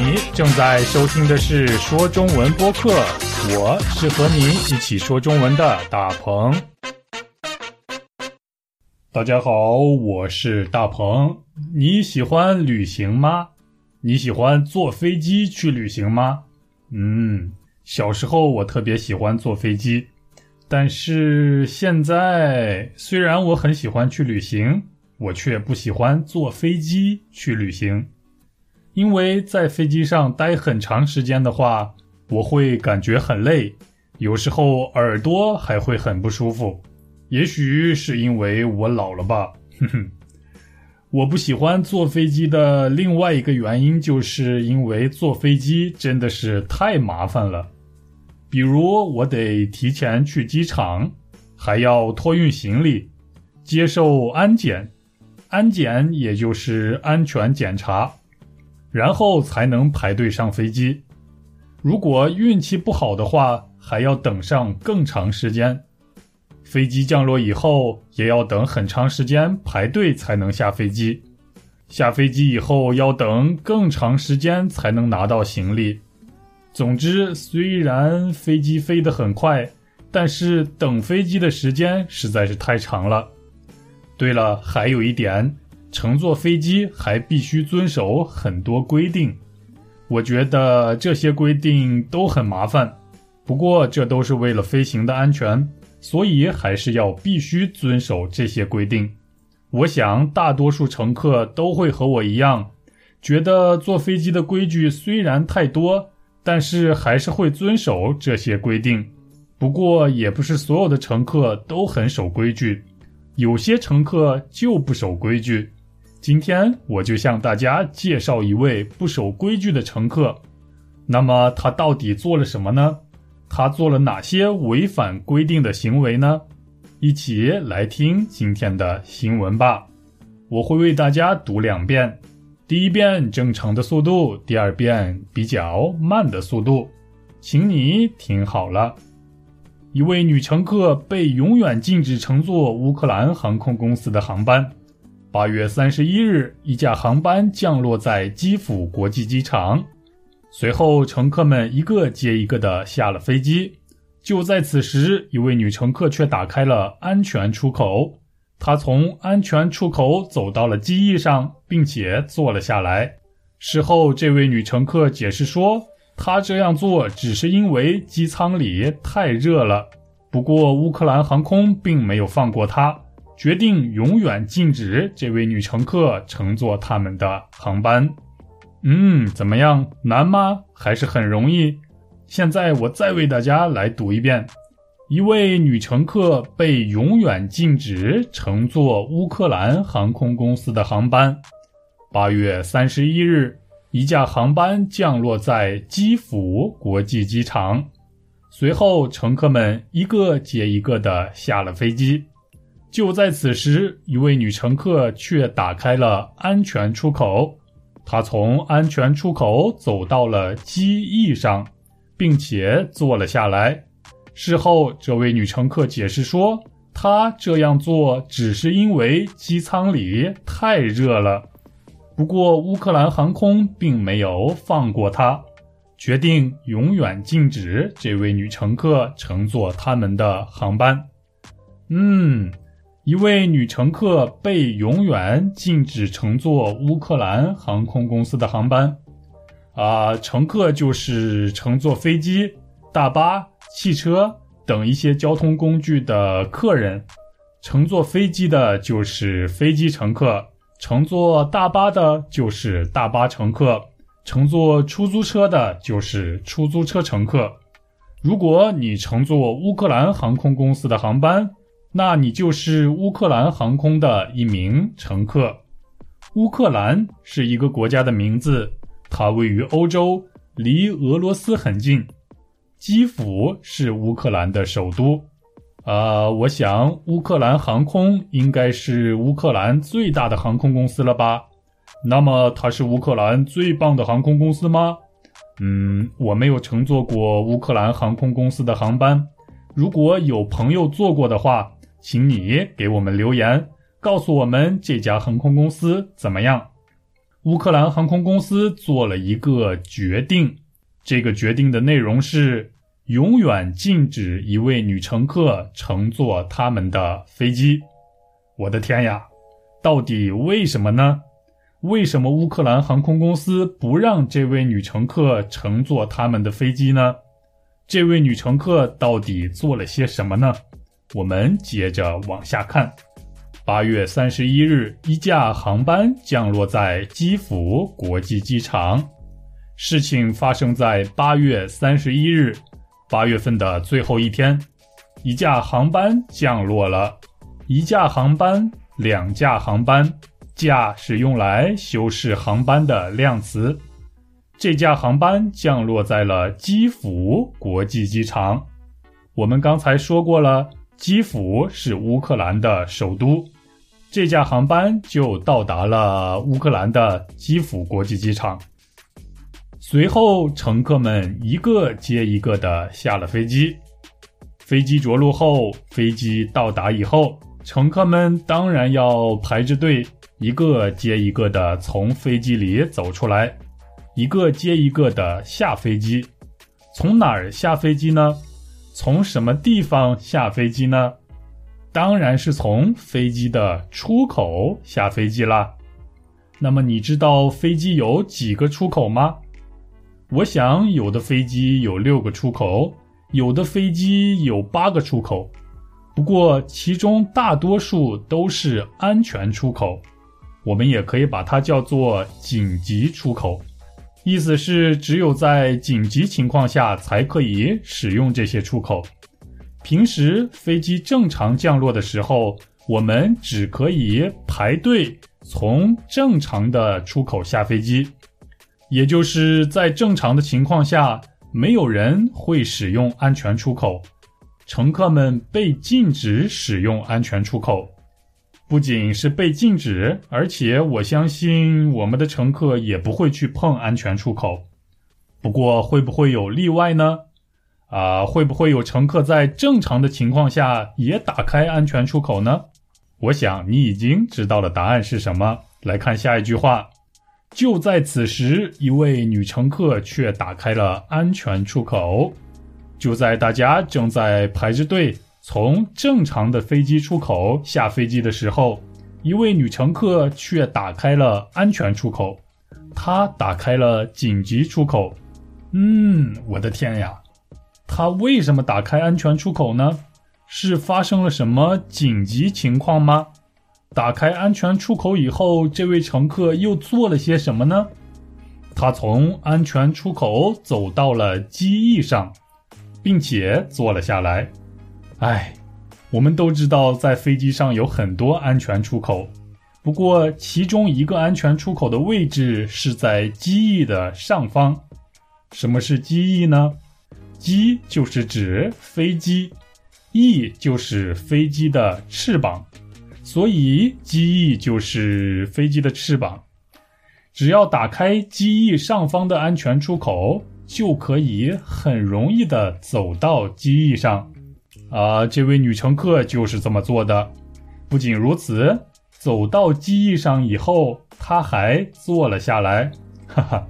你正在收听的是说中文播客，我是和你一起说中文的大鹏。大家好，我是大鹏。你喜欢旅行吗？你喜欢坐飞机去旅行吗？嗯，小时候我特别喜欢坐飞机，但是现在虽然我很喜欢去旅行，我却不喜欢坐飞机去旅行。因为在飞机上待很长时间的话，我会感觉很累，有时候耳朵还会很不舒服。也许是因为我老了吧，哼哼。我不喜欢坐飞机的另外一个原因，就是因为坐飞机真的是太麻烦了。比如我得提前去机场，还要托运行李，接受安检，安检也就是安全检查。然后才能排队上飞机。如果运气不好的话，还要等上更长时间。飞机降落以后，也要等很长时间排队才能下飞机。下飞机以后，要等更长时间才能拿到行李。总之，虽然飞机飞得很快，但是等飞机的时间实在是太长了。对了，还有一点。乘坐飞机还必须遵守很多规定，我觉得这些规定都很麻烦。不过这都是为了飞行的安全，所以还是要必须遵守这些规定。我想大多数乘客都会和我一样，觉得坐飞机的规矩虽然太多，但是还是会遵守这些规定。不过也不是所有的乘客都很守规矩，有些乘客就不守规矩。今天我就向大家介绍一位不守规矩的乘客。那么他到底做了什么呢？他做了哪些违反规定的行为呢？一起来听今天的新闻吧。我会为大家读两遍，第一遍正常的速度，第二遍比较慢的速度，请你听好了。一位女乘客被永远禁止乘坐乌克兰航空公司的航班。八月三十一日，一架航班降落在基辅国际机场，随后乘客们一个接一个的下了飞机。就在此时，一位女乘客却打开了安全出口，她从安全出口走到了机翼上，并且坐了下来。事后，这位女乘客解释说，她这样做只是因为机舱里太热了。不过，乌克兰航空并没有放过她。决定永远禁止这位女乘客乘坐他们的航班。嗯，怎么样？难吗？还是很容易？现在我再为大家来读一遍：一位女乘客被永远禁止乘坐乌克兰航空公司的航班。八月三十一日，一架航班降落在基辅国际机场，随后乘客们一个接一个的下了飞机。就在此时，一位女乘客却打开了安全出口。她从安全出口走到了机翼上，并且坐了下来。事后，这位女乘客解释说，她这样做只是因为机舱里太热了。不过，乌克兰航空并没有放过她，决定永远禁止这位女乘客乘坐他们的航班。嗯。一位女乘客被永远禁止乘坐乌克兰航空公司的航班。啊，乘客就是乘坐飞机、大巴、汽车等一些交通工具的客人。乘坐飞机的就是飞机乘客，乘坐大巴的就是大巴乘客，乘坐出租车的就是出租车乘客。如果你乘坐乌克兰航空公司的航班，那你就是乌克兰航空的一名乘客。乌克兰是一个国家的名字，它位于欧洲，离俄罗斯很近。基辅是乌克兰的首都。啊，我想乌克兰航空应该是乌克兰最大的航空公司了吧？那么它是乌克兰最棒的航空公司吗？嗯，我没有乘坐过乌克兰航空公司的航班。如果有朋友坐过的话。请你给我们留言，告诉我们这家航空公司怎么样？乌克兰航空公司做了一个决定，这个决定的内容是永远禁止一位女乘客乘坐他们的飞机。我的天呀，到底为什么呢？为什么乌克兰航空公司不让这位女乘客乘坐他们的飞机呢？这位女乘客到底做了些什么呢？我们接着往下看。八月三十一日，一架航班降落在基辅国际机场。事情发生在八月三十一日，八月份的最后一天，一架航班降落了。一架航班，两架航班。架是用来修饰航班的量词。这架航班降落在了基辅国际机场。我们刚才说过了，基辅是乌克兰的首都。这架航班就到达了乌克兰的基辅国际机场。随后，乘客们一个接一个的下了飞机。飞机着陆后，飞机到达以后，乘客们当然要排着队。一个接一个的从飞机里走出来，一个接一个的下飞机。从哪儿下飞机呢？从什么地方下飞机呢？当然是从飞机的出口下飞机啦。那么你知道飞机有几个出口吗？我想有的飞机有六个出口，有的飞机有八个出口。不过其中大多数都是安全出口。我们也可以把它叫做紧急出口，意思是只有在紧急情况下才可以使用这些出口。平时飞机正常降落的时候，我们只可以排队从正常的出口下飞机，也就是在正常的情况下，没有人会使用安全出口，乘客们被禁止使用安全出口。不仅是被禁止，而且我相信我们的乘客也不会去碰安全出口。不过，会不会有例外呢？啊，会不会有乘客在正常的情况下也打开安全出口呢？我想你已经知道了答案是什么。来看下一句话：就在此时，一位女乘客却打开了安全出口。就在大家正在排着队。从正常的飞机出口下飞机的时候，一位女乘客却打开了安全出口，她打开了紧急出口。嗯，我的天呀，她为什么打开安全出口呢？是发生了什么紧急情况吗？打开安全出口以后，这位乘客又做了些什么呢？他从安全出口走到了机翼上，并且坐了下来。哎，我们都知道，在飞机上有很多安全出口，不过其中一个安全出口的位置是在机翼的上方。什么是机翼呢？机就是指飞机，翼就是飞机的翅膀，所以机翼就是飞机的翅膀。只要打开机翼上方的安全出口，就可以很容易的走到机翼上。啊，这位女乘客就是这么做的。不仅如此，走到机翼上以后，她还坐了下来。哈哈，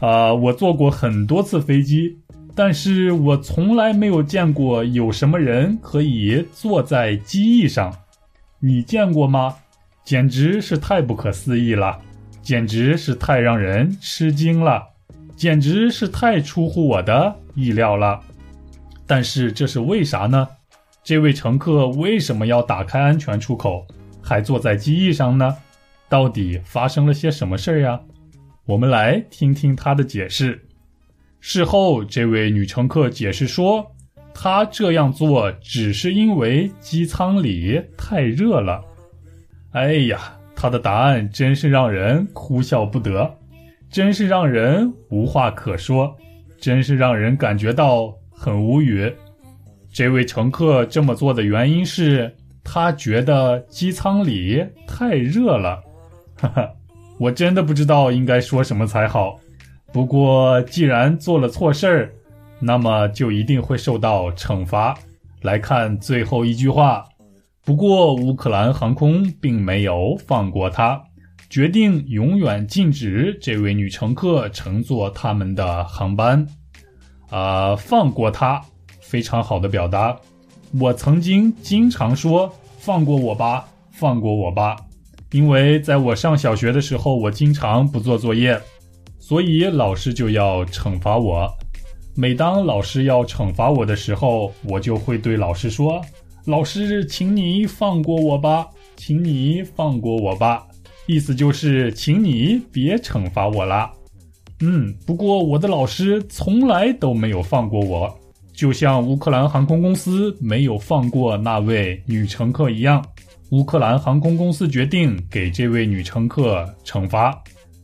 啊，我坐过很多次飞机，但是我从来没有见过有什么人可以坐在机翼上。你见过吗？简直是太不可思议了，简直是太让人吃惊了，简直是太出乎我的意料了。但是这是为啥呢？这位乘客为什么要打开安全出口，还坐在机翼上呢？到底发生了些什么事儿呀？我们来听听他的解释。事后，这位女乘客解释说，她这样做只是因为机舱里太热了。哎呀，她的答案真是让人哭笑不得，真是让人无话可说，真是让人感觉到。很无语，这位乘客这么做的原因是他觉得机舱里太热了。哈哈，我真的不知道应该说什么才好。不过既然做了错事儿，那么就一定会受到惩罚。来看最后一句话。不过乌克兰航空并没有放过他，决定永远禁止这位女乘客乘坐他们的航班。啊，放过他，非常好的表达。我曾经经常说“放过我吧，放过我吧”，因为在我上小学的时候，我经常不做作业，所以老师就要惩罚我。每当老师要惩罚我的时候，我就会对老师说：“老师，请你放过我吧，请你放过我吧。”意思就是，请你别惩罚我啦。嗯，不过我的老师从来都没有放过我，就像乌克兰航空公司没有放过那位女乘客一样。乌克兰航空公司决定给这位女乘客惩罚，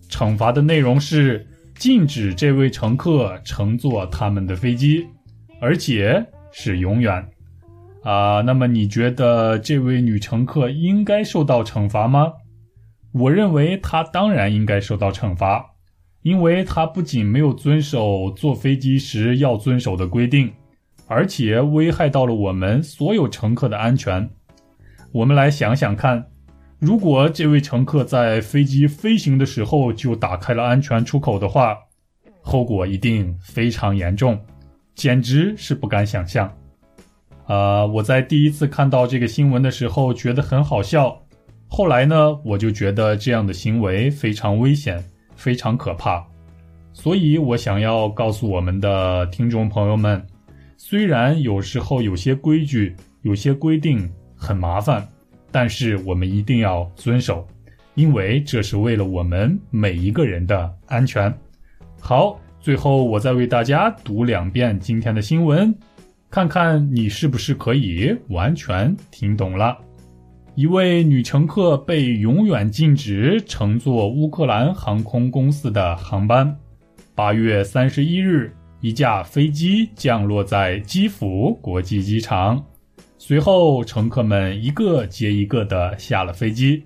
惩罚的内容是。禁止这位乘客乘坐他们的飞机，而且是永远。啊，那么你觉得这位女乘客应该受到惩罚吗？我认为她当然应该受到惩罚，因为他不仅没有遵守坐飞机时要遵守的规定，而且危害到了我们所有乘客的安全。我们来想想看。如果这位乘客在飞机飞行的时候就打开了安全出口的话，后果一定非常严重，简直是不敢想象。啊，我在第一次看到这个新闻的时候觉得很好笑，后来呢，我就觉得这样的行为非常危险，非常可怕。所以我想要告诉我们的听众朋友们，虽然有时候有些规矩、有些规定很麻烦。但是我们一定要遵守，因为这是为了我们每一个人的安全。好，最后我再为大家读两遍今天的新闻，看看你是不是可以完全听懂了。一位女乘客被永远禁止乘坐乌克兰航空公司的航班。八月三十一日，一架飞机降落在基辅国际机场。随后，乘客们一个接一个地下了飞机。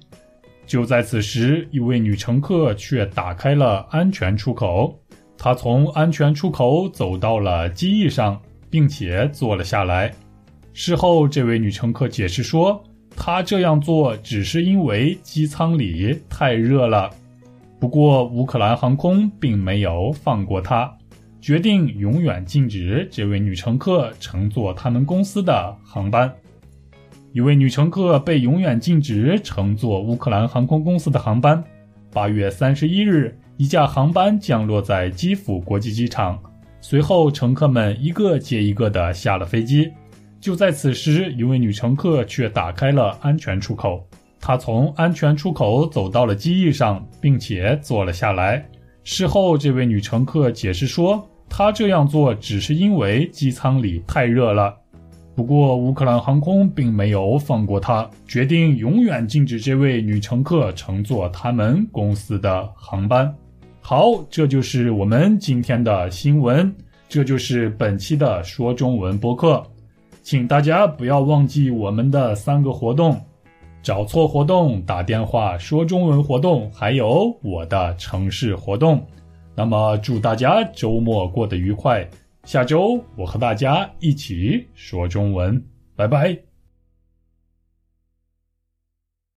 就在此时，一位女乘客却打开了安全出口。她从安全出口走到了机翼上，并且坐了下来。事后，这位女乘客解释说，他这样做只是因为机舱里太热了。不过，乌克兰航空并没有放过她。决定永远禁止这位女乘客乘坐他们公司的航班。一位女乘客被永远禁止乘坐乌克兰航空公司的航班。八月三十一日，一架航班降落在基辅国际机场，随后乘客们一个接一个地下了飞机。就在此时，一位女乘客却打开了安全出口，她从安全出口走到了机翼上，并且坐了下来。事后，这位女乘客解释说。她这样做只是因为机舱里太热了。不过，乌克兰航空并没有放过她，决定永远禁止这位女乘客乘坐他们公司的航班。好，这就是我们今天的新闻，这就是本期的说中文播客。请大家不要忘记我们的三个活动：找错活动、打电话说中文活动，还有我的城市活动。那么，祝大家周末过得愉快。下周我和大家一起说中文，拜拜。